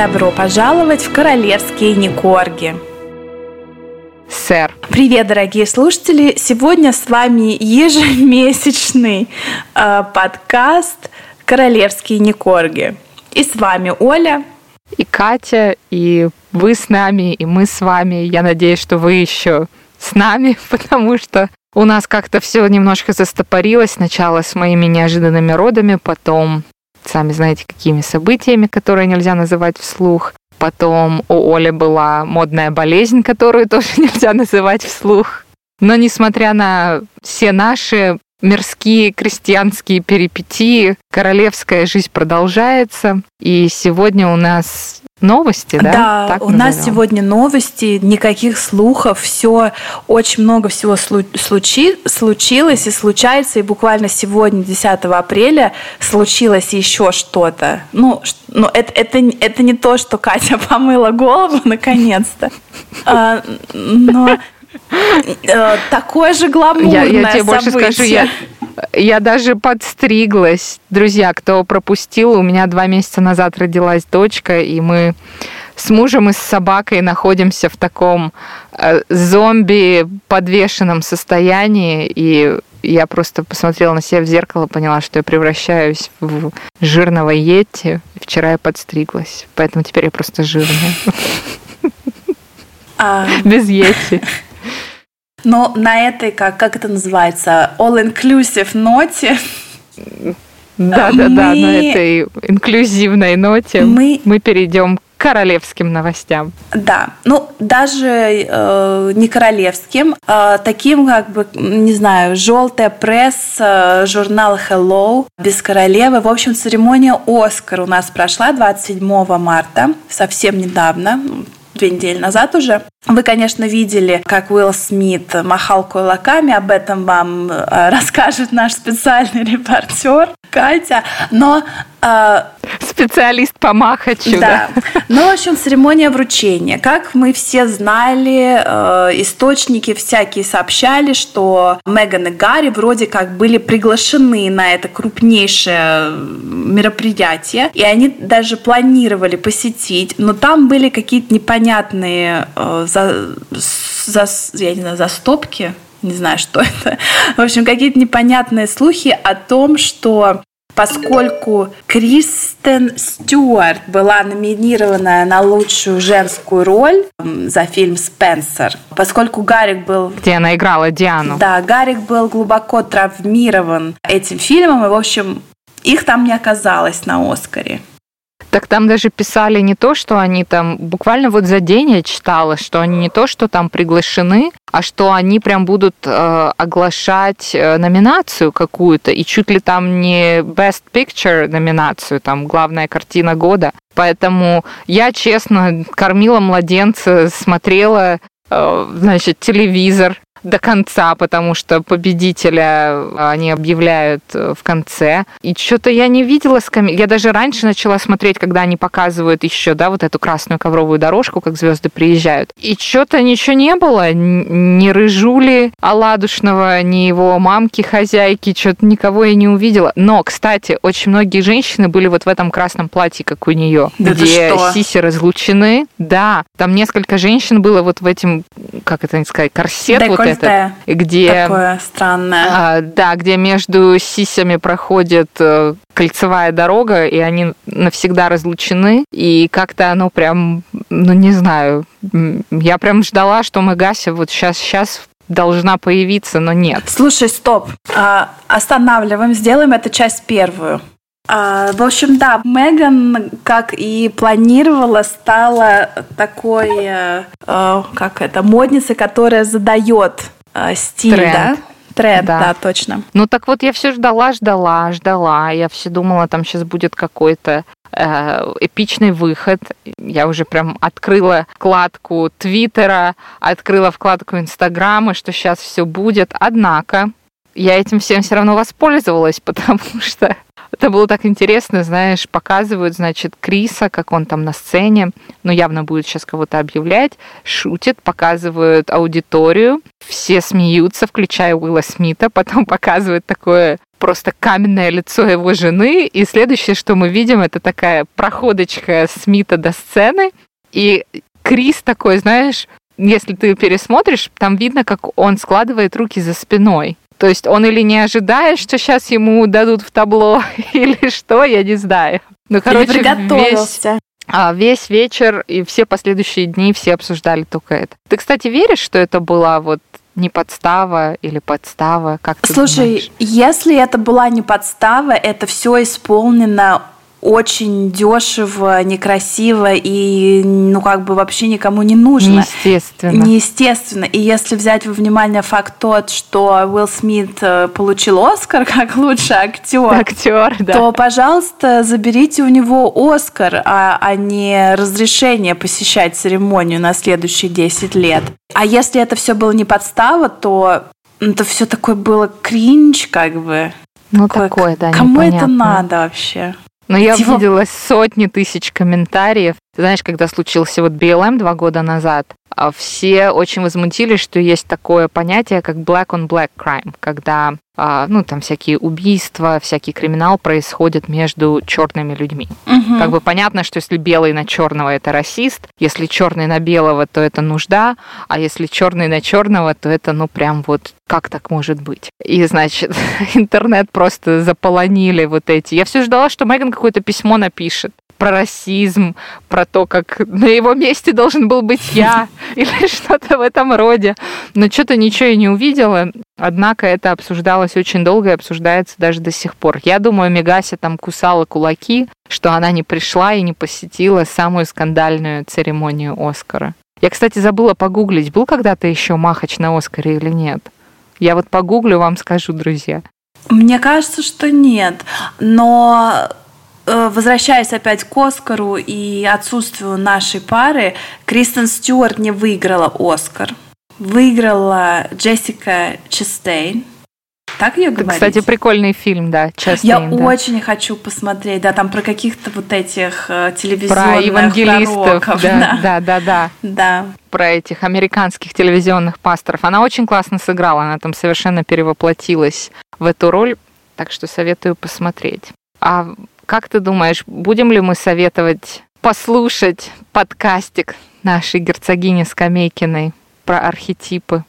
Добро пожаловать в королевские Никорги. Сэр. Привет, дорогие слушатели! Сегодня с вами ежемесячный э, подкаст «Королевские Никорги». И с вами Оля. И Катя, и вы с нами, и мы с вами. Я надеюсь, что вы еще с нами, потому что у нас как-то все немножко застопорилось. Сначала с моими неожиданными родами, потом, сами знаете, какими событиями, которые нельзя называть вслух. Потом у Оли была модная болезнь, которую тоже нельзя называть вслух. Но несмотря на все наши мирские крестьянские перипетии, королевская жизнь продолжается. И сегодня у нас новости, да? Да, так у нас сегодня новости, никаких слухов, все, очень много всего случи, случилось и случается, и буквально сегодня, 10 апреля, случилось еще что-то. Ну, ну это, это, это не то, что Катя помыла голову наконец-то, а, но э, такое же гламурное я, я тебе событие. больше скажу, я, я даже подстриглась. Друзья, кто пропустил, у меня два месяца назад родилась дочка, и мы с мужем и с собакой находимся в таком э, зомби подвешенном состоянии, и я просто посмотрела на себя в зеркало, поняла, что я превращаюсь в жирного йети. Вчера я подстриглась, поэтому теперь я просто жирная. А. Без йети. Но на этой, как, как это называется, all-inclusive ноте да, да, да, на этой инклюзивной ноте мы, мы перейдем к королевским новостям. Да, ну даже э, не королевским, а таким как бы, не знаю, желтая пресса, журнал Hello без королевы. В общем, церемония Оскар у нас прошла 27 марта, совсем недавно, две недели назад уже. Вы, конечно, видели, как Уилл Смит махал кулаками, об этом вам э, расскажет наш специальный репортер Катя, но... Э, Специалист по махачу, да. да. Ну, в общем, церемония вручения. Как мы все знали, э, источники всякие сообщали, что Меган и Гарри вроде как были приглашены на это крупнейшее мероприятие, и они даже планировали посетить, но там были какие-то непонятные э, за, за, я не знаю, застопки, не знаю, что это. В общем, какие-то непонятные слухи о том, что поскольку Кристен Стюарт была номинирована на лучшую женскую роль за фильм «Спенсер», поскольку Гарик был... Где она играла Диану. Да, Гарик был глубоко травмирован этим фильмом, и, в общем, их там не оказалось на «Оскаре». Так там даже писали не то, что они там, буквально вот за день я читала, что они не то, что там приглашены, а что они прям будут э, оглашать э, номинацию какую-то, и чуть ли там не Best Picture номинацию, там главная картина года. Поэтому я, честно, кормила младенца, смотрела э, значит, телевизор, до конца, потому что победителя они объявляют э, в конце. И что-то я не видела скам... Я даже раньше начала смотреть, когда они показывают еще, да, вот эту красную ковровую дорожку, как звезды приезжают. И что-то ничего не было. Ни Рыжули Аладушного, ни его мамки, хозяйки, что-то никого я не увидела. Но, кстати, очень многие женщины были вот в этом красном платье, как у нее, да где сиси разлучены. Да, там несколько женщин было вот в этим, как это сказать, корсет вот это, где... Такое странное. А, да, где между сисями проходит э, кольцевая дорога, и они навсегда разлучены, и как-то оно прям, ну не знаю, я прям ждала, что Мегася вот сейчас, сейчас должна появиться, но нет. Слушай, стоп, а, останавливаем, сделаем эту часть первую. А, в общем, да, Меган, как и планировала, стала такой, э, э, как это, модницей, которая задает э, стиль, Тренд. да? Тренд, да. да, точно. Ну так вот я все ждала, ждала, ждала. Я все думала, там сейчас будет какой-то эпичный выход. Я уже прям открыла вкладку Твиттера, открыла вкладку Инстаграма, что сейчас все будет. Однако я этим всем все равно воспользовалась, потому что это было так интересно, знаешь, показывают, значит, Криса, как он там на сцене, ну, явно будет сейчас кого-то объявлять, шутит, показывают аудиторию, все смеются, включая Уилла Смита, потом показывают такое просто каменное лицо его жены, и следующее, что мы видим, это такая проходочка Смита до сцены, и Крис такой, знаешь, если ты пересмотришь, там видно, как он складывает руки за спиной. То есть он или не ожидает, что сейчас ему дадут в табло, или что, я не знаю. Ну, короче, весь, а, весь вечер и все последующие дни все обсуждали только это. Ты, кстати, веришь, что это была вот не подстава или подстава? Как ты Слушай, если это была не подстава, это все исполнено очень дешево, некрасиво и, ну, как бы вообще никому не нужно. Неестественно. Неестественно. И если взять во внимание факт тот, что Уилл Смит э, получил Оскар как лучший актер, актер да. то, пожалуйста, заберите у него Оскар, а, а не разрешение посещать церемонию на следующие 10 лет. А если это все было не подстава, то это все такое было кринж, как бы. Ну, такое, такое да, Кому непонятно. это надо вообще? Но я Его... видела сотни тысяч комментариев. Ты знаешь, когда случился вот BLM два года назад, а все очень возмутились, что есть такое понятие, как black on black crime, когда а, ну, там всякие убийства, всякий криминал происходит между черными людьми. Угу. Как бы понятно, что если белый на черного это расист, если черный на белого, то это нужда, а если черный на черного, то это ну прям вот как так может быть? И, значит, интернет просто заполонили вот эти. Я все ждала, что Меган какое-то письмо напишет про расизм, про то, как на его месте должен был быть я или что-то в этом роде. Но что-то ничего я не увидела. Однако это обсуждалось очень долго и обсуждается даже до сих пор. Я думаю, Мегася там кусала кулаки, что она не пришла и не посетила самую скандальную церемонию Оскара. Я, кстати, забыла погуглить, был когда-то еще Махач на Оскаре или нет. Я вот погуглю, вам скажу, друзья. Мне кажется, что нет. Но возвращаясь опять к Оскару и отсутствию нашей пары, Кристен Стюарт не выиграла Оскар. Выиграла Джессика Честейн. Так ее говорить? Кстати, прикольный фильм, да, Честейн. Я да. очень хочу посмотреть, да, там про каких-то вот этих э, телевизионных Про евангелистов, пророков, да, да, да, да. Да. Про этих американских телевизионных пасторов. Она очень классно сыграла, она там совершенно перевоплотилась в эту роль, так что советую посмотреть. А как ты думаешь, будем ли мы советовать послушать подкастик нашей герцогини Скамейкиной про архетипы?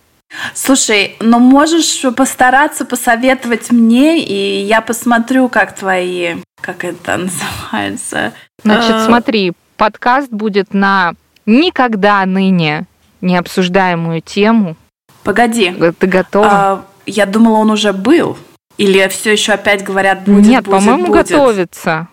Слушай, но ну можешь постараться посоветовать мне, и я посмотрю, как твои, как это называется. Значит, э, смотри, подкаст будет на никогда ныне не обсуждаемую тему. Погоди. Ты готова? А, я думала, он уже был. Или все еще опять говорят будет, Нет, будет, по-моему, будет. готовится.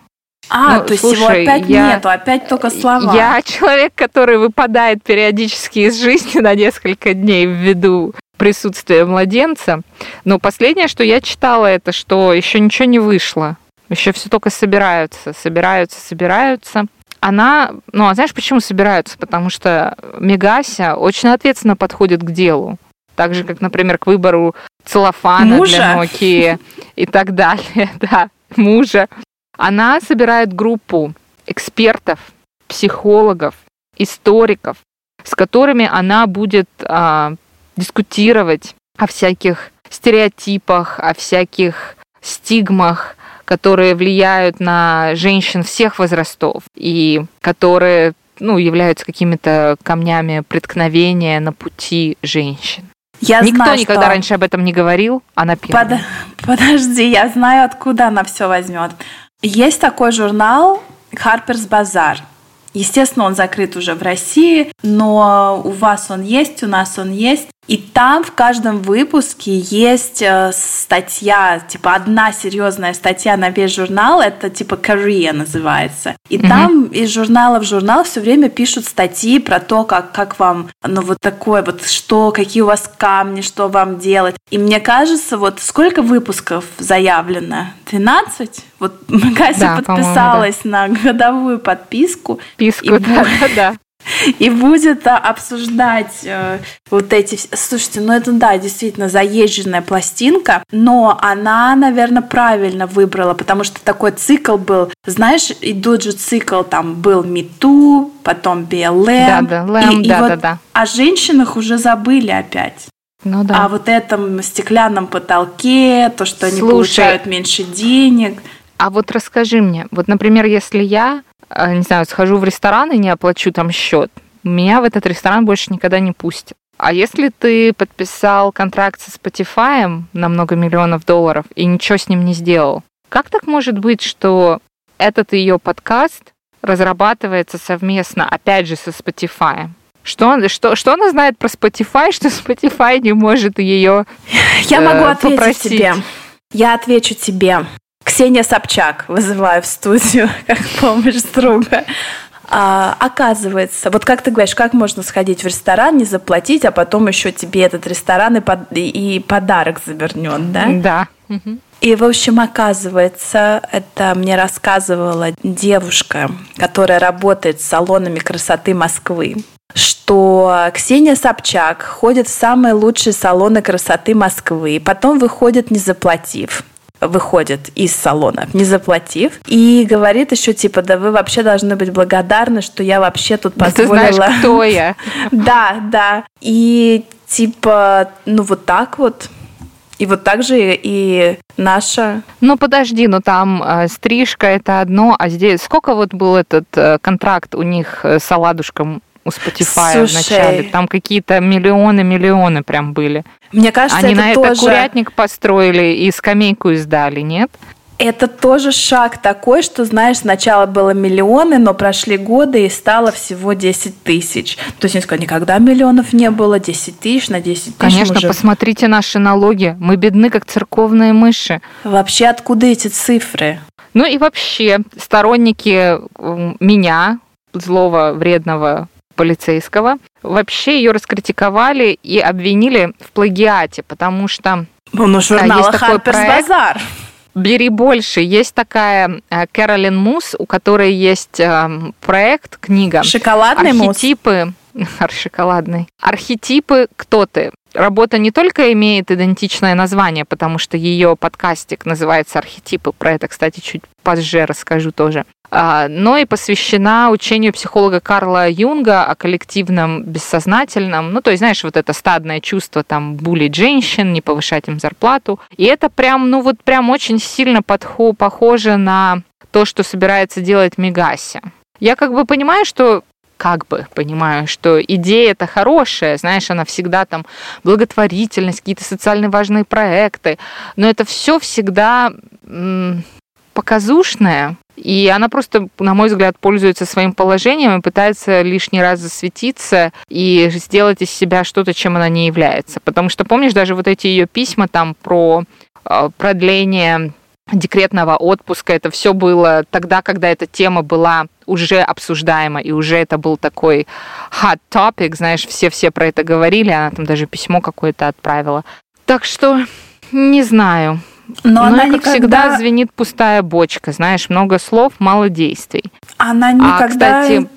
А, ну, то есть слушай, его опять я, нету, опять только слова. Я человек, который выпадает периодически из жизни на несколько дней ввиду присутствия младенца. Но последнее, что я читала, это что еще ничего не вышло. Еще все только собираются, собираются, собираются. Она, ну, а знаешь, почему собираются? Потому что Мегася очень ответственно подходит к делу. Так же, как, например, к выбору целлофана мужа? для Nokia и так далее, да, мужа. Она собирает группу экспертов, психологов, историков, с которыми она будет а, дискутировать о всяких стереотипах, о всяких стигмах, которые влияют на женщин всех возрастов и которые ну, являются какими-то камнями преткновения на пути женщин. Я Никто знаю, никогда что... раньше об этом не говорил, она первая. Под... Подожди, я знаю, откуда она все возьмет. Есть такой журнал Harper's Bazaar. Естественно, он закрыт уже в России, но у вас он есть, у нас он есть. И там в каждом выпуске есть э, статья, типа одна серьезная статья на весь журнал, это типа Korea называется. И mm-hmm. там из журнала в журнал все время пишут статьи про то, как, как вам, ну вот такое вот, что, какие у вас камни, что вам делать. И мне кажется, вот сколько выпусков заявлено? 12? Вот Гася да, подписалась да. на годовую подписку. Подписку, да, да, да и будет а, обсуждать э, вот эти... Слушайте, ну это да, действительно заезженная пластинка, но она, наверное, правильно выбрала, потому что такой цикл был, знаешь, идут же цикл, там был Мету, потом BLM. Да, да, Лэм, и, да, и вот да, да. О женщинах уже забыли опять. Ну да. А вот этом стеклянном потолке, то, что они Слушай, получают меньше денег. А вот расскажи мне, вот, например, если я, не знаю, схожу в ресторан и не оплачу там счет, меня в этот ресторан больше никогда не пустят. А если ты подписал контракт со Spotify на много миллионов долларов и ничего с ним не сделал, как так может быть, что этот ее подкаст разрабатывается совместно, опять же, со Spotify? Что, что, что она знает про Spotify, что Spotify не может ее Я могу э, ответить попросить? тебе. Я отвечу тебе. Ксения Собчак вызываю в студию как помощь друга. А, оказывается, вот как ты говоришь, как можно сходить в ресторан, не заплатить, а потом еще тебе этот ресторан и, под, и подарок завернет, да? Да. И, в общем, оказывается, это мне рассказывала девушка, которая работает с салонами красоты Москвы, что Ксения Собчак ходит в самые лучшие салоны красоты Москвы, потом выходит, не заплатив выходит из салона, не заплатив, и говорит еще типа, да вы вообще должны быть благодарны, что я вообще тут позволила. Ты знаешь, кто я? Да, да. И типа, ну вот так вот. И вот так же и наша. Ну подожди, ну там э, стрижка это одно, а здесь сколько вот был этот э, контракт у них э, с Оладушком у Spotify Слушай, в начале? Там какие-то миллионы, миллионы прям были. Мне кажется, Они это на тоже... это курятник построили и скамейку издали, нет? Это тоже шаг такой, что, знаешь, сначала было миллионы, но прошли годы и стало всего 10 тысяч. То есть, никогда миллионов не было, 10 тысяч на 10 тысяч. Конечно, уже... посмотрите наши налоги. Мы бедны, как церковные мыши. Вообще, откуда эти цифры? Ну и вообще, сторонники меня, злого, вредного полицейского. Вообще ее раскритиковали и обвинили в плагиате, потому что ну, журнал есть такой проект, Базар. Бери больше. Есть такая э, Кэролин Мус, у которой есть э, проект, книга. Шоколадный Архетипы. Мус. Шоколадный. Архетипы «Кто ты?». Работа не только имеет идентичное название, потому что ее подкастик называется «Архетипы». Про это, кстати, чуть позже расскажу тоже. А, но и посвящена учению психолога Карла Юнга о коллективном бессознательном. Ну, то есть, знаешь, вот это стадное чувство там булить женщин, не повышать им зарплату. И это прям, ну вот прям очень сильно подхо- похоже на то, что собирается делать Мегаси. Я как бы понимаю, что как бы понимаю, что идея это хорошая, знаешь, она всегда там благотворительность, какие-то социально важные проекты, но это все всегда м- показушное, и она просто, на мой взгляд, пользуется своим положением и пытается лишний раз засветиться и сделать из себя что-то, чем она не является. Потому что, помнишь, даже вот эти ее письма там про э, продление декретного отпуска, это все было тогда, когда эта тема была уже обсуждаема, и уже это был такой hot topic, знаешь, все-все про это говорили, она там даже письмо какое-то отправила. Так что не знаю. Но, Но она как никогда... всегда звенит пустая бочка, знаешь, много слов, мало действий. Она а, никогда... А, кстати,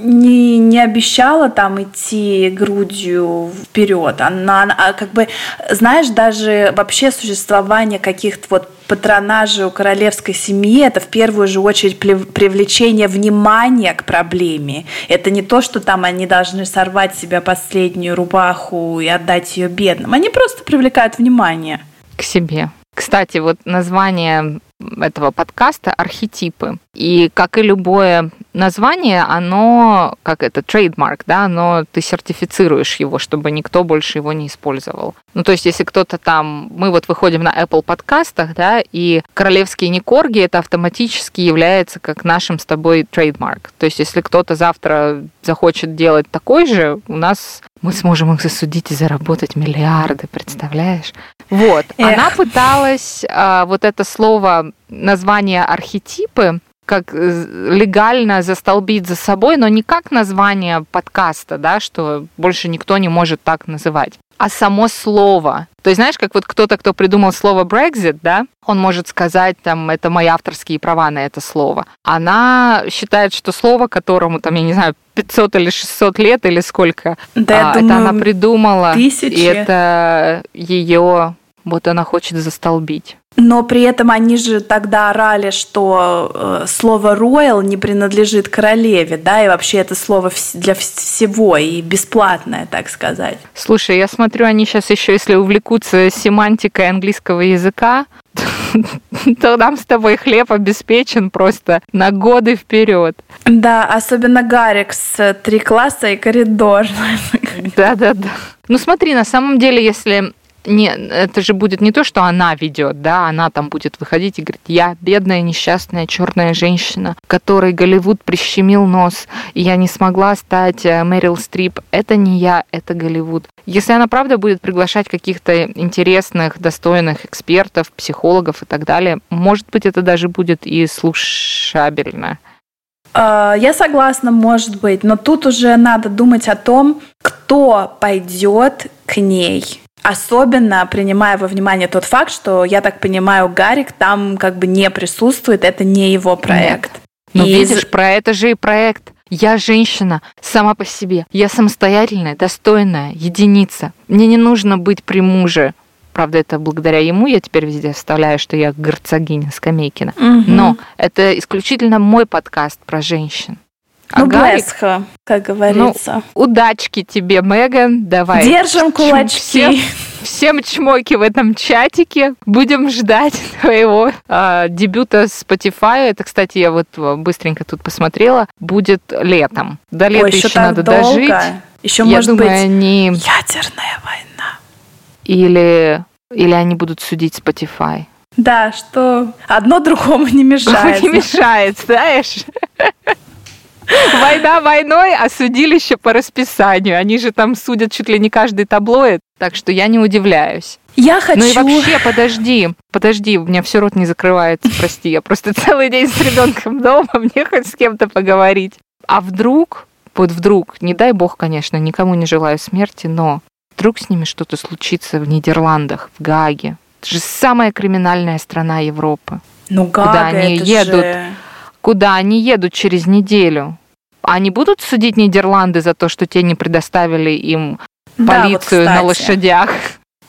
не, не обещала там идти грудью вперед. Она, она а, как бы, знаешь, даже вообще существование каких-то вот патронажей у королевской семьи это в первую же очередь привлечение внимания к проблеме. Это не то, что там они должны сорвать себя последнюю рубаху и отдать ее бедным. Они просто привлекают внимание. К себе. Кстати, вот название этого подкаста архетипы. И как и любое название, оно, как это, trademark, да, оно, ты сертифицируешь его, чтобы никто больше его не использовал. Ну, то есть, если кто-то там, мы вот выходим на Apple подкастах, да, и «Королевские некорги», это автоматически является как нашим с тобой trademark. То есть, если кто-то завтра захочет делать такой же, у нас мы сможем их засудить и заработать миллиарды, представляешь? Вот. Эх. Она пыталась а, вот это слово, название архетипы, как э, легально застолбить за собой, но не как название подкаста, да, что больше никто не может так называть, а само слово. То есть, знаешь, как вот кто-то, кто придумал слово Brexit, да, он может сказать, там, это мои авторские права на это слово. Она считает, что слово, которому, там, я не знаю, 500 или 600 лет или сколько, да, а, думаю, это она придумала, тысячи. и это ее, вот она хочет застолбить. Но при этом они же тогда орали, что э, слово royal не принадлежит королеве, да, и вообще это слово для всего и бесплатное, так сказать. Слушай, я смотрю, они сейчас еще, если увлекутся семантикой английского языка, то нам с тобой хлеб обеспечен просто на годы вперед. Да, особенно Гарик с три класса и коридор. Да-да-да. Ну смотри, на самом деле, если не, это же будет не то, что она ведет, да, она там будет выходить и говорить, я бедная, несчастная, черная женщина, которой Голливуд прищемил нос, и я не смогла стать э, Мэрил Стрип. Это не я, это Голливуд. Если она правда будет приглашать каких-то интересных, достойных экспертов, психологов и так далее, может быть, это даже будет и слушабельно. А, я согласна, может быть, но тут уже надо думать о том, кто пойдет к ней. Особенно принимая во внимание тот факт, что, я так понимаю, Гарик там как бы не присутствует, это не его проект. Нет. Ну, и видишь, про это же и проект. Я женщина сама по себе. Я самостоятельная, достойная, единица. Мне не нужно быть при муже. Правда, это благодаря ему я теперь везде вставляю, что я герцогиня Скамейкина. Угу. Но это исключительно мой подкаст про женщин. А ну, Гарик, блесха, как говорится. Ну, удачки тебе, Меган. Давай. Держим кулачки. Всем, всем чмоки в этом чатике. Будем ждать твоего э, дебюта Spotify. Это, кстати, я вот быстренько тут посмотрела. Будет летом. До лета Ой, еще, еще надо долго. дожить. Еще, я может думаю, быть, они... ядерная война. Или, или они будут судить Spotify. Да, что одно другому не мешает. Не мешает, знаешь? Война войной, а судилище по расписанию. Они же там судят чуть ли не каждый таблоид, так что я не удивляюсь. Я хочу... Ну и вообще, подожди, подожди, у меня все рот не закрывается, прости, я просто целый день с ребенком дома, мне хоть с кем-то поговорить. А вдруг, вот вдруг, не дай бог, конечно, никому не желаю смерти, но вдруг с ними что-то случится в Нидерландах, в Гааге. Это же самая криминальная страна Европы. Ну, Гага, куда они едут. Же куда они едут через неделю. Они будут судить Нидерланды за то, что те не предоставили им полицию да, вот, на лошадях?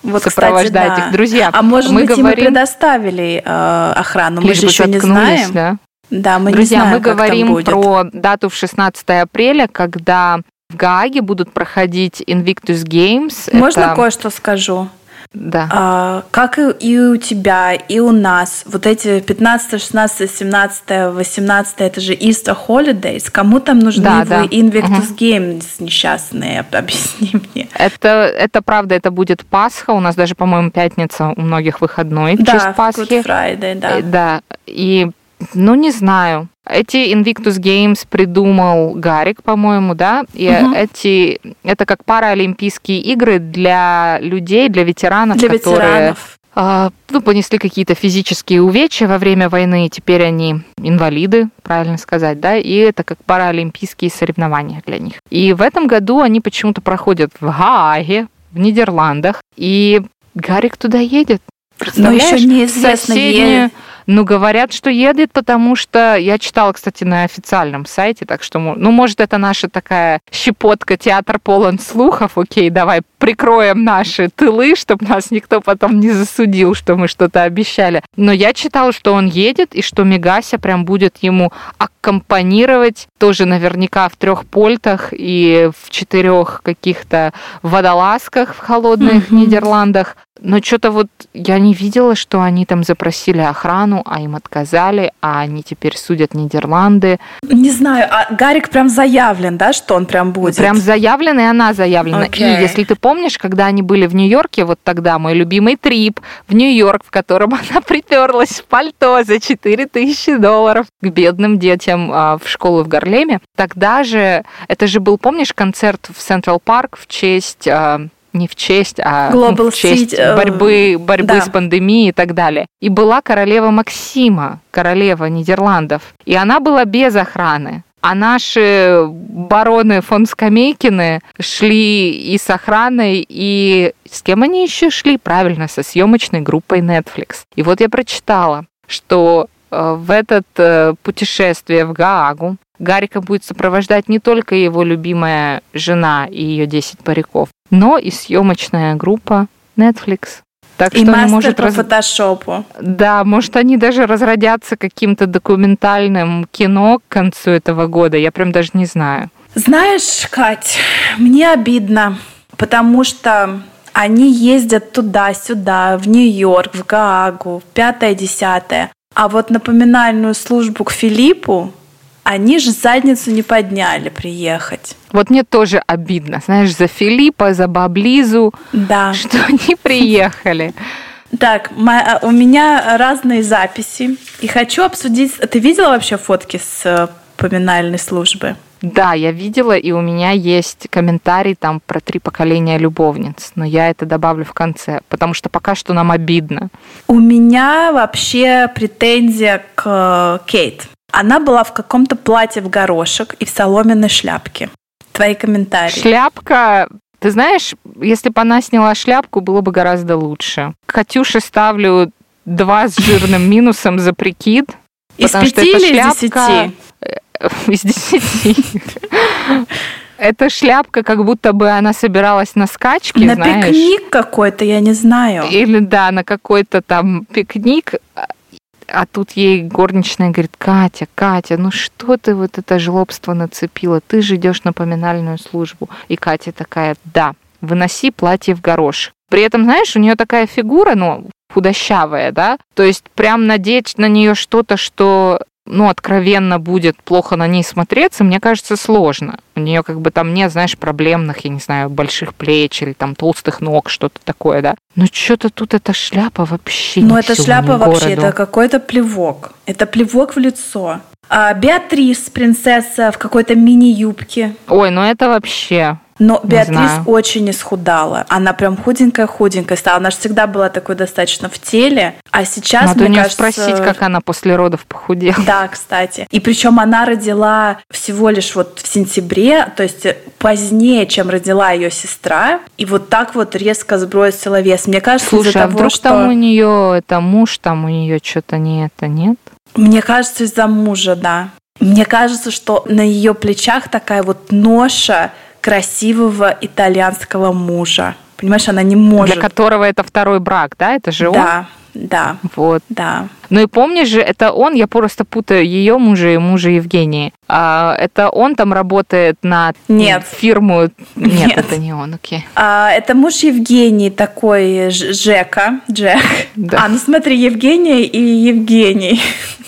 Вот, сопровождать кстати, да. их. Друзья, а может мы быть, говорим... им предоставили э, охрану, мы же еще не знаем. Да? Да, мы Друзья, не знаем, мы говорим про дату в 16 апреля, когда в Гааге будут проходить Invictus Games. Можно Это... кое-что скажу? Да. А, как и, и у тебя, и у нас, вот эти 15, 16, 17, 18, это же Easter Holidays. Кому там нужны да, вы да. Invictus угу. Games несчастные? Объясни мне. Это, это правда, это будет Пасха. У нас даже, по-моему, пятница у многих выходной в да, честь Пасхи. Good Friday, да. Э, да. И ну, не знаю. Эти Invictus Games придумал Гарик, по-моему, да? И угу. эти это как паралимпийские игры для людей, для ветеранов, для которые ветеранов. А, ну, понесли какие-то физические увечья во время войны, и теперь они инвалиды, правильно сказать, да, и это как паралимпийские соревнования для них. И в этом году они почему-то проходят в Гааге, в Нидерландах, и Гарик туда едет. Но еще неизвестно, соседнюю, ну, говорят, что едет, потому что я читала, кстати, на официальном сайте, так что, ну, может, это наша такая щепотка, театр полон слухов, окей, давай прикроем наши тылы, чтобы нас никто потом не засудил, что мы что-то обещали. Но я читала, что он едет, и что Мегася прям будет ему аккомпанировать тоже наверняка в трех польтах и в четырех каких-то водолазках в холодных mm-hmm. Нидерландах. Но что-то вот я не видела, что они там запросили охрану, а им отказали, а они теперь судят Нидерланды. Не знаю, а Гарик прям заявлен, да, что он прям будет? Прям заявлен, и она заявлена. Okay. И если ты помнишь, когда они были в Нью-Йорке, вот тогда мой любимый трип в Нью-Йорк, в котором она приперлась в пальто за 4000 долларов к бедным детям а, в школу в Гарлеме, тогда же, это же был, помнишь, концерт в Централ Парк в честь а, не в честь, а Global в честь City, борьбы, борьбы да. с пандемией и так далее. И была королева Максима, королева Нидерландов. И она была без охраны. А наши бароны фон Скамейкины шли и с охраной, и с кем они еще шли? Правильно, со съемочной группой Netflix. И вот я прочитала, что э, в это э, путешествие в Гаагу Гарика будет сопровождать не только его любимая жена и ее 10 париков, но и съемочная группа Netflix. Так и что мастер может по раз... фотошопу. Да, может, они даже разродятся каким-то документальным кино к концу этого года. Я прям даже не знаю. Знаешь, Кать, мне обидно, потому что они ездят туда-сюда, в Нью-Йорк, в Гаагу, в пятое-десятое. А вот напоминальную службу к Филиппу они же задницу не подняли приехать. Вот мне тоже обидно, знаешь, за Филиппа, за Баблизу, да. что они приехали. Так, а, у меня разные записи. И хочу обсудить... Ты видела вообще фотки с э, поминальной службы? Да, я видела, и у меня есть комментарий там про три поколения любовниц, но я это добавлю в конце, потому что пока что нам обидно. У меня вообще претензия к Кейт. Она была в каком-то платье в горошек и в соломенной шляпке. Твои комментарии. Шляпка ты знаешь, если бы она сняла шляпку, было бы гораздо лучше. Катюше ставлю два с жирным минусом за прикид. Из пяти или из десяти? Из десяти. Эта шляпка, как будто бы она собиралась на скачки, На знаешь. пикник какой-то, я не знаю. Или, да, на какой-то там пикник а тут ей горничная говорит, Катя, Катя, ну что ты вот это жлобство нацепила? Ты же идешь на поминальную службу. И Катя такая, да, выноси платье в горош. При этом, знаешь, у нее такая фигура, ну, худощавая, да, то есть прям надеть на нее что-то, что ну, откровенно будет плохо на ней смотреться, мне кажется, сложно. У нее как бы там нет, знаешь, проблемных, я не знаю, больших плеч или там толстых ног, что-то такое, да. Но что-то тут эта шляпа вообще Ну, эта шляпа вообще, это какой-то плевок. Это плевок в лицо. А Беатрис, принцесса в какой-то мини-юбке. Ой, ну это вообще... Но не Беатрис знаю. очень исхудала. Она прям худенькая-худенькая стала. Она же всегда была такой достаточно в теле. А сейчас, Надо мне у нее кажется... спросить, как она после родов похудела. Да, кстати. И причем она родила всего лишь вот в сентябре, то есть позднее, чем родила ее сестра. И вот так вот резко сбросила вес. Мне кажется, Слушай, из-за а того, вдруг что... там у нее, это муж, там у нее что-то не это, нет? Мне кажется, из-за мужа, да. Мне кажется, что на ее плечах такая вот ноша красивого итальянского мужа. Понимаешь, она не может. Для которого это второй брак, да? Это же да, он? Да, да. Вот. Да. Ну и помнишь же, это он, я просто путаю ее мужа и мужа Евгении. А, это он там работает на Нет. фирму. Нет, Нет. это не он, окей. А, это муж Евгении такой Жека, Джек. Да. А, ну смотри, Евгения и Евгений.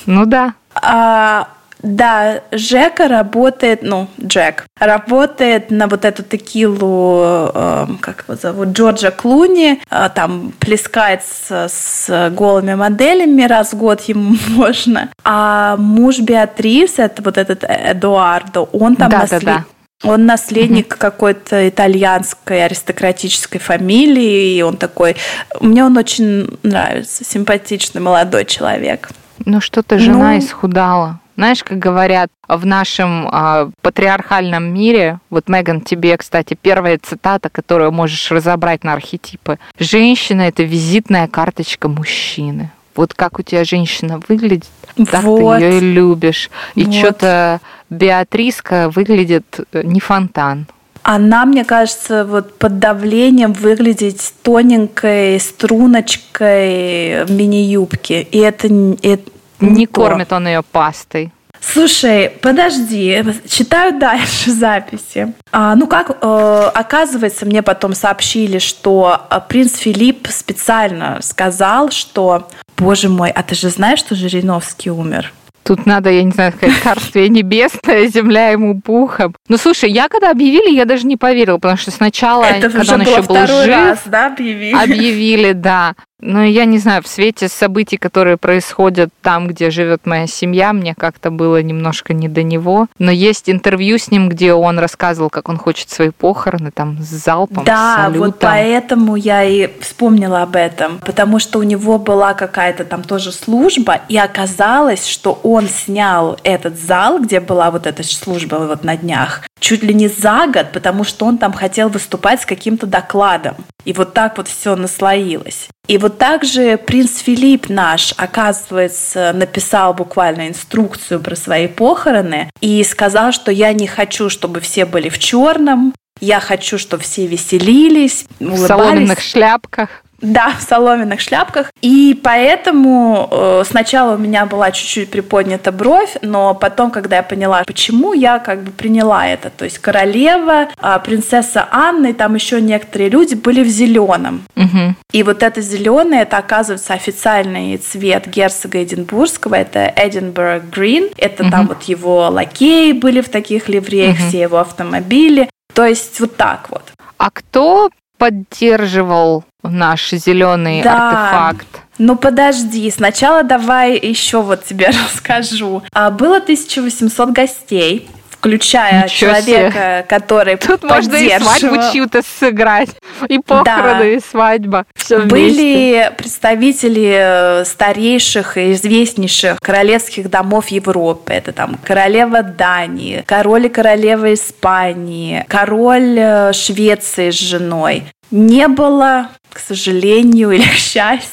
Ну да. А, да, Жека работает, ну, Джек, работает на вот эту текилу, э, как его зовут, Джорджа Клуни, э, там плескает с, с голыми моделями раз в год ему можно. А муж Беатрис, это вот этот Эдуардо, он там да, наслед... да, да. Он наследник mm какой-то итальянской аристократической фамилии, и он такой... Мне он очень нравится, симпатичный молодой человек. Ну что-то жена ну, исхудала. Знаешь, как говорят в нашем э, патриархальном мире, вот, Меган, тебе, кстати, первая цитата, которую можешь разобрать на архетипы. Женщина – это визитная карточка мужчины. Вот как у тебя женщина выглядит, так вот. ты ее и любишь. И вот. что-то Беатриска выглядит э, не фонтан. Она, мне кажется, вот под давлением выглядеть тоненькой струночкой в мини-юбке. И это, это не то. кормит он ее пастой. Слушай, подожди, читаю дальше записи. А, ну как, э, оказывается, мне потом сообщили, что э, принц Филипп специально сказал, что, боже мой, а ты же знаешь, что Жириновский умер? Тут надо, я не знаю, сказать, царствие небесное, земля ему пухом. Ну, слушай, я когда объявили, я даже не поверила, потому что сначала, Это когда он еще был жив, раз, да, объявили? Объявили, да. Но я не знаю, в свете событий, которые происходят там, где живет моя семья, мне как-то было немножко не до него. Но есть интервью с ним, где он рассказывал, как он хочет свои похороны там с залпом, Да, с салютом. вот поэтому я и вспомнила об этом, потому что у него была какая-то там тоже служба, и оказалось, что он снял этот зал, где была вот эта служба вот на днях, чуть ли не за год, потому что он там хотел выступать с каким-то докладом. И вот так вот все наслоилось. И вот также принц Филипп наш, оказывается, написал буквально инструкцию про свои похороны и сказал, что я не хочу, чтобы все были в черном, я хочу, чтобы все веселились, улыбались. В соломенных шляпках. Да, в соломенных шляпках. И поэтому э, сначала у меня была чуть-чуть приподнята бровь, но потом, когда я поняла, почему, я как бы приняла это. То есть королева, э, принцесса Анна и там еще некоторые люди были в зеленом. Угу. И вот это зеленое, это оказывается официальный цвет герцога Эдинбургского, это Edinburgh Green, это угу. там вот его лакеи были в таких ливреях, угу. все его автомобили. То есть вот так вот. А кто поддерживал наш зеленый да. артефакт? Ну подожди, сначала давай еще вот тебе расскажу. А, было 1800 гостей, включая Ничего человека, себе. который Тут можно и свадьбу чью-то сыграть, и похороны, да. и свадьба. Все Были вместе. представители э, старейших и известнейших королевских домов Европы. Это там королева Дании, король и королева Испании, король э, Швеции с женой. Не было, к сожалению или к счастью,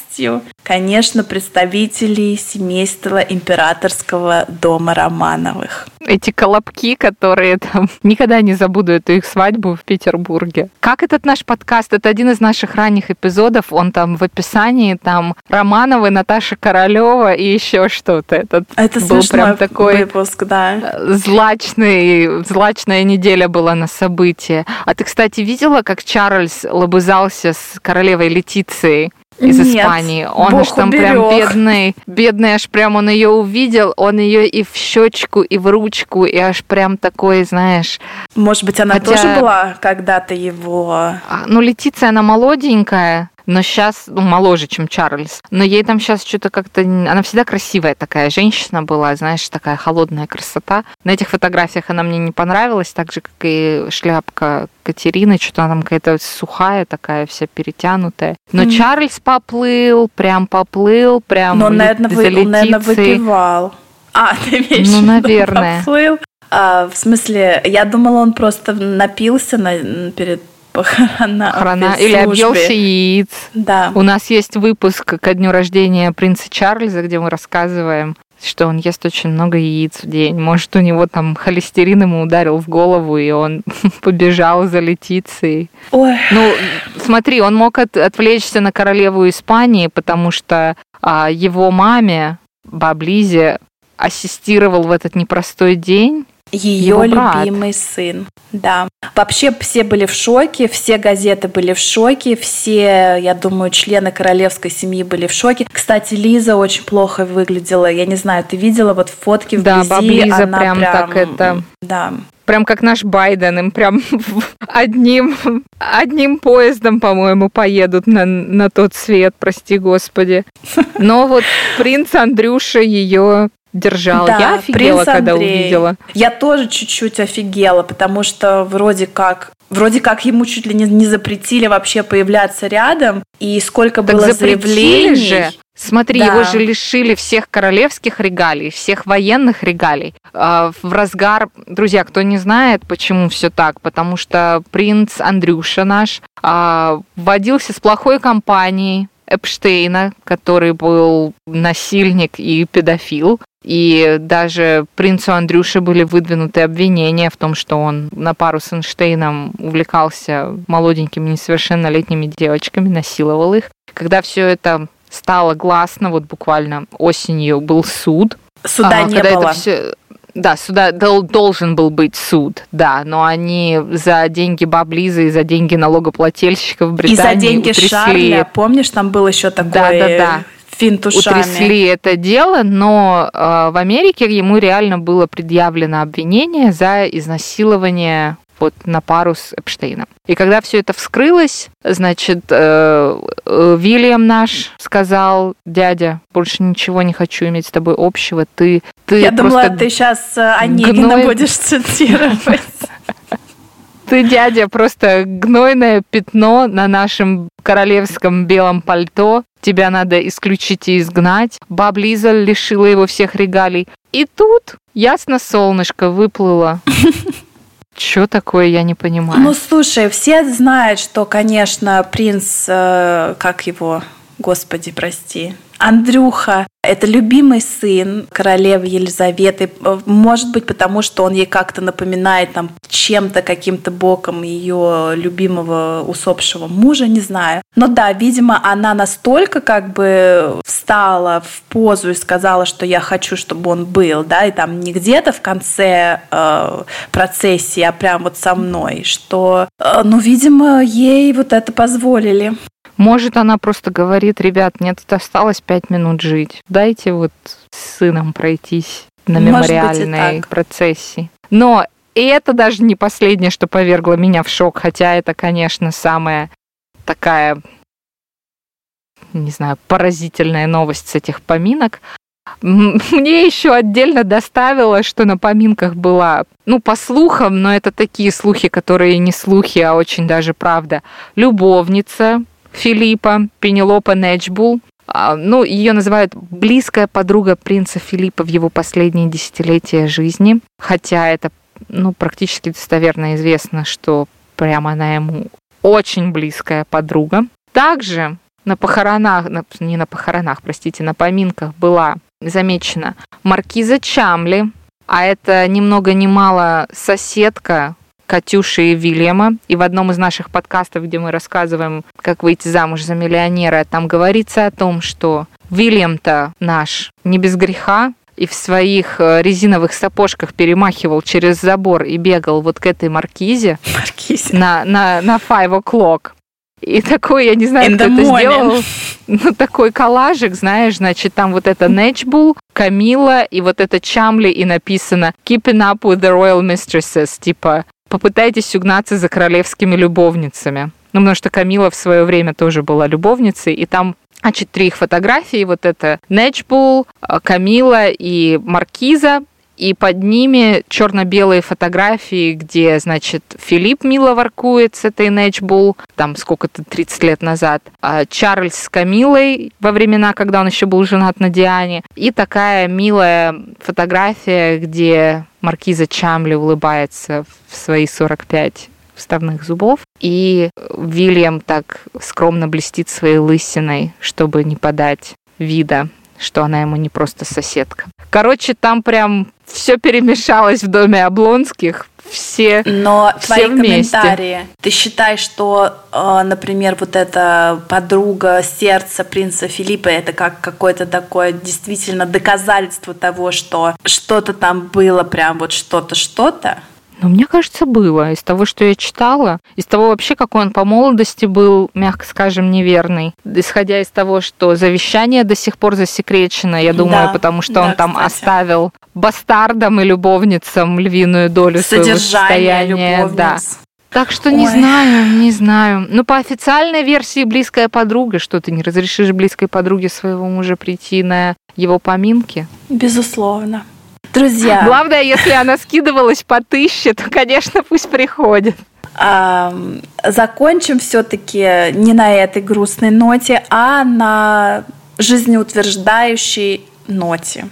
конечно, представителей семейства императорского дома Романовых. Эти колобки, которые там... Никогда не забуду эту их свадьбу в Петербурге. Как этот наш подкаст? Это один из наших ранних эпизодов. Он там в описании, там Романовы, Наташа Королева и еще что-то. Этот Это был прям такой выпуск, да. Злачный, злачная неделя была на событии. А ты, кстати, видела, как Чарльз лобызался с королевой Летицией? Из Нет, Испании. Он Бог аж там уберег. прям бедный, бедный, аж прям он ее увидел, он ее и в щечку, и в ручку, и аж прям такой, знаешь. Может быть, она Хотя... тоже была когда-то его. А, ну, Летиция, она молоденькая, но сейчас, ну, моложе, чем Чарльз. Но ей там сейчас что-то как-то... Она всегда красивая такая женщина была, знаешь, такая холодная красота. На этих фотографиях она мне не понравилась, так же, как и шляпка Катерины, что-то она там какая-то сухая такая, вся перетянутая. Но mm. Чарльз поплыл, прям поплыл, прям Но, наверное, вы, он, наверное, выпивал. А, ты имеешь Ну, наверное. Поплыл. А, в смысле, я думала, он просто напился на, перед похорона. Похорона или объелся яиц. Да. У нас есть выпуск ко дню рождения принца Чарльза, где мы рассказываем, что он ест очень много яиц в день. Может, у него там холестерин ему ударил в голову, и он побежал за Летицией. Ой. Ну, смотри, он мог от, отвлечься на королеву Испании, потому что а, его маме, Баблизе, ассистировал в этот непростой день ее любимый сын. Да. Вообще все были в шоке, все газеты были в шоке, все, я думаю, члены королевской семьи были в шоке. Кстати, Лиза очень плохо выглядела. Я не знаю, ты видела вот фотки вблизи? Да, Лиза она прям, прям так это... Да. Прям как наш Байден, им прям одним, одним поездом, по-моему, поедут на, на тот свет, прости господи. Но вот принц Андрюша ее держал. Да, я офигела, когда увидела. Я тоже чуть-чуть офигела, потому что вроде как вроде как ему чуть ли не, не запретили вообще появляться рядом, и сколько так было заявлений. же. Смотри, да. его же лишили всех королевских регалий, всех военных регалий. А, в разгар, друзья, кто не знает, почему все так, потому что принц Андрюша наш а, водился с плохой компанией, Эпштейна, который был насильник и педофил. И даже принцу Андрюше были выдвинуты обвинения в том, что он на пару с Эйнштейном увлекался молоденькими несовершеннолетними девочками, насиловал их. Когда все это стало гласно, вот буквально осенью был суд. Суда а, не когда было. Это все, да, сюда должен был быть суд, да, но они за деньги Баблиза и за деньги налогоплательщиков Британии И за деньги утрясли... Шарля, помнишь, там был еще такой да, да, да. финт ушами. Утрясли это дело, но э, в Америке ему реально было предъявлено обвинение за изнасилование вот на пару с Эпштейном. И когда все это вскрылось, значит, э, э, Вильям наш сказал, дядя, больше ничего не хочу иметь с тобой общего, ты, ты Я думала, ты сейчас э, Онегина гной... будешь цитировать. Ты, дядя, просто гнойное пятно на нашем королевском белом пальто. Тебя надо исключить и изгнать. Баб Лиза лишила его всех регалий. И тут ясно солнышко выплыло. Что такое, я не понимаю. Ну, слушай, все знают, что, конечно, принц, э, как его, господи, прости, Андрюха – это любимый сын королевы Елизаветы. Может быть, потому что он ей как-то напоминает там чем-то, каким-то боком ее любимого усопшего мужа, не знаю. Но да, видимо, она настолько как бы встала в позу и сказала, что я хочу, чтобы он был, да, и там не где-то в конце э, процессии, а прям вот со мной, что, э, ну, видимо, ей вот это позволили. Может, она просто говорит, ребят, мне тут осталось пять минут жить. Дайте вот с сыном пройтись на мемориальной процессии. Но и это даже не последнее, что повергло меня в шок, хотя это, конечно, самая такая, не знаю, поразительная новость с этих поминок. Мне еще отдельно доставило, что на поминках была, ну, по слухам, но это такие слухи, которые не слухи, а очень даже правда, любовница Филиппа, Пенелопа Нечбул. А, ну, ее называют близкая подруга принца Филиппа в его последние десятилетия жизни, хотя это, ну, практически достоверно известно, что прямо она ему очень близкая подруга. Также на похоронах, не на похоронах, простите, на поминках была замечена маркиза Чамли, а это ни много ни мало соседка Катюши и Вильяма. И в одном из наших подкастов, где мы рассказываем, как выйти замуж за миллионера, там говорится о том, что Вильям-то наш не без греха, и в своих э, резиновых сапожках перемахивал через забор и бегал вот к этой маркизе, маркизе. На, на, на five o'clock. И такой, я не знаю, кто это сделал, ну, такой коллажик, знаешь, значит, там вот это Нечбул, Камила и вот это Чамли, и написано Keeping up with the royal mistresses, типа попытайтесь угнаться за королевскими любовницами. Ну, потому что Камила в свое время тоже была любовницей, и там Значит, три их фотографии. Вот это Нечбул, Камила и Маркиза и под ними черно-белые фотографии, где, значит, Филипп мило воркует с этой Нэтчбул, там сколько-то, 30 лет назад, а Чарльз с Камилой во времена, когда он еще был женат на Диане, и такая милая фотография, где маркиза Чамли улыбается в свои 45 вставных зубов. И Вильям так скромно блестит своей лысиной, чтобы не подать вида, что она ему не просто соседка. Короче, там прям все перемешалось в доме Облонских, все, Но все твои вместе. комментарии. Ты считаешь, что, э, например, вот эта подруга сердца принца Филиппа, это как какое-то такое действительно доказательство того, что что-то там было, прям вот что-то, что-то? Но мне кажется, было. Из того, что я читала, из того вообще, какой он по молодости был, мягко скажем, неверный. Исходя из того, что завещание до сих пор засекречено, я думаю, да, потому что да, он там кстати. оставил бастардам и любовницам львиную долю Содержание своего состояния. Любовниц. Да. Так что не Ой. знаю, не знаю. Ну, по официальной версии близкая подруга, что ты не разрешишь близкой подруге своего мужа прийти на его поминки? Безусловно. Друзья. Главное, если она скидывалась по тысяче, то, конечно, пусть приходит. А, закончим все-таки не на этой грустной ноте, а на жизнеутверждающей ноте.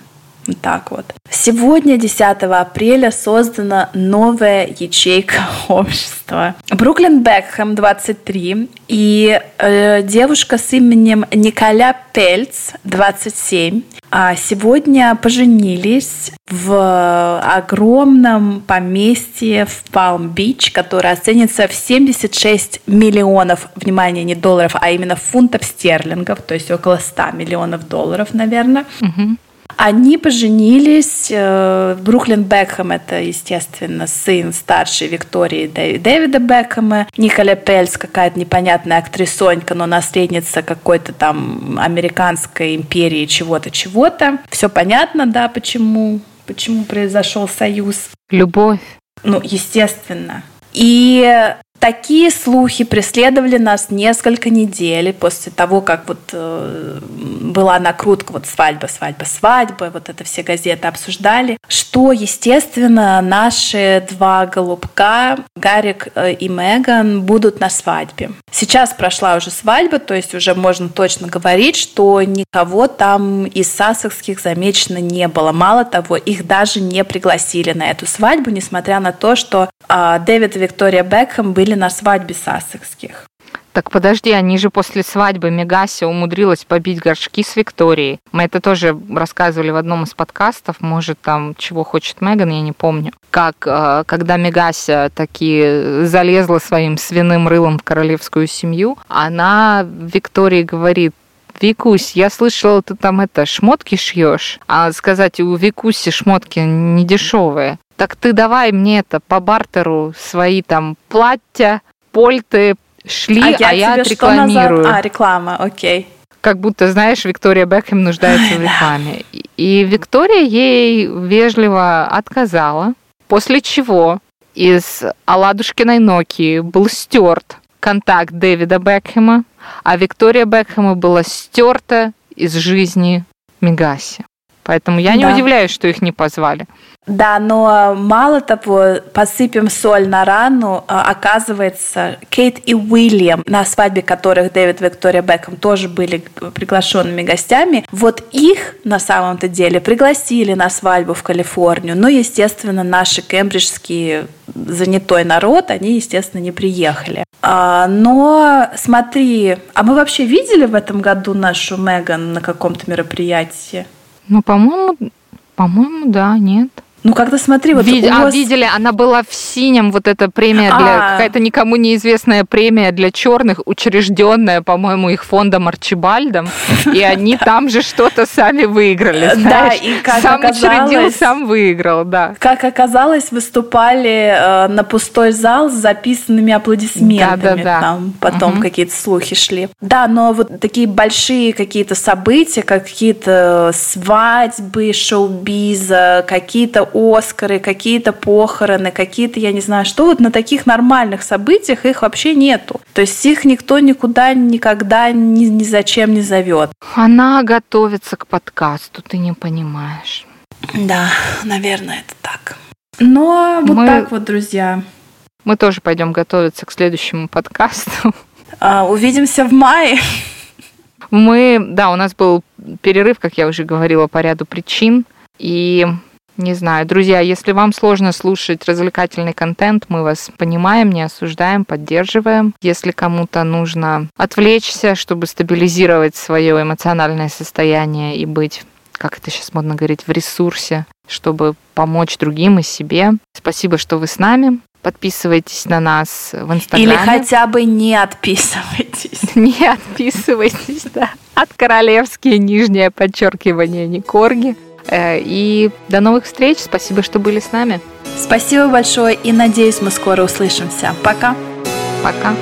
Вот так вот. Сегодня, 10 апреля, создана новая ячейка общества. Бруклин Бекхэм, 23, и э, девушка с именем Николя Пельц, 27, а сегодня поженились в огромном поместье в Палм-Бич, которое оценится в 76 миллионов, внимание, не долларов, а именно фунтов стерлингов, то есть около 100 миллионов долларов, наверное. Угу. Они поженились. Э, Бруклин Бекхэм – это, естественно, сын старшей Виктории Дэвида Бекхэма. Николя Пельс – какая-то непонятная актрисонька, но наследница какой-то там американской империи чего-то, чего-то. Все понятно, да, почему, почему произошел союз. Любовь. Ну, естественно. И Такие слухи преследовали нас несколько недель после того, как вот э, была накрутка вот свадьба, свадьба, свадьба, вот это все газеты обсуждали, что, естественно, наши два голубка, Гарик э, и Меган, будут на свадьбе. Сейчас прошла уже свадьба, то есть уже можно точно говорить, что никого там из сассекских замечено не было. Мало того, их даже не пригласили на эту свадьбу, несмотря на то, что э, Дэвид и Виктория Бекхэм были были на свадьбе сассекских. Так подожди, они же после свадьбы Мегаси умудрилась побить горшки с Викторией. Мы это тоже рассказывали в одном из подкастов, может, там чего хочет Меган, я не помню. Как, э, когда Мегася таки залезла своим свиным рылом в королевскую семью, она Виктории говорит, Викусь, я слышала, ты там это шмотки шьешь. А сказать, у Викуси шмотки не дешевые. Так ты давай мне это по бартеру свои там платья, польты, шли, а, а я, я отрекламирую. А, реклама, окей. Как будто, знаешь, Виктория Бекхэм нуждается в рекламе. И Виктория ей вежливо отказала, после чего из Аладушкиной Nokia был стерт контакт Дэвида Бекхэма, а Виктория Бекхэма была стерта из жизни Мегаси. Поэтому я не да. удивляюсь, что их не позвали. Да, но мало того, посыпем соль на рану, а, оказывается, Кейт и Уильям, на свадьбе которых Дэвид и Виктория Бекхэм тоже были приглашенными гостями, вот их на самом-то деле пригласили на свадьбу в Калифорнию. Ну, естественно, наши кембриджские занятой народ, они, естественно, не приехали. А, но смотри, а мы вообще видели в этом году нашу Меган на каком-то мероприятии? Ну, по-моему, по-моему, да, нет. Ну, когда смотри, вот Вид... вас... А, видели, она была в синем, вот эта премия для... А. Какая-то никому неизвестная премия для черных, учрежденная, по-моему, их фондом Арчибальдом, и они там же что-то сами выиграли, Да, и как Сам учредил, сам выиграл, да. Как оказалось, выступали э, на пустой зал с записанными аплодисментами. Там потом какие-то слухи шли. Да, но вот такие большие какие-то события, как какие-то свадьбы, шоу-биза, какие-то Оскары, какие-то похороны, какие-то, я не знаю что, вот на таких нормальных событиях их вообще нету. То есть их никто никуда никогда ни, ни зачем не зовет. Она готовится к подкасту, ты не понимаешь. Да, наверное, это так. Но вот Мы... так вот, друзья. Мы тоже пойдем готовиться к следующему подкасту. А, увидимся в мае. Мы, да, у нас был перерыв, как я уже говорила, по ряду причин. И не знаю, друзья, если вам сложно слушать развлекательный контент, мы вас понимаем, не осуждаем, поддерживаем. Если кому-то нужно отвлечься, чтобы стабилизировать свое эмоциональное состояние и быть, как это сейчас модно говорить, в ресурсе, чтобы помочь другим и себе. Спасибо, что вы с нами. Подписывайтесь на нас в Инстаграме. Или хотя бы не отписывайтесь. Не отписывайтесь, да. От королевские нижнее подчеркивание не корги. И до новых встреч. Спасибо, что были с нами. Спасибо большое и надеюсь, мы скоро услышимся. Пока. Пока.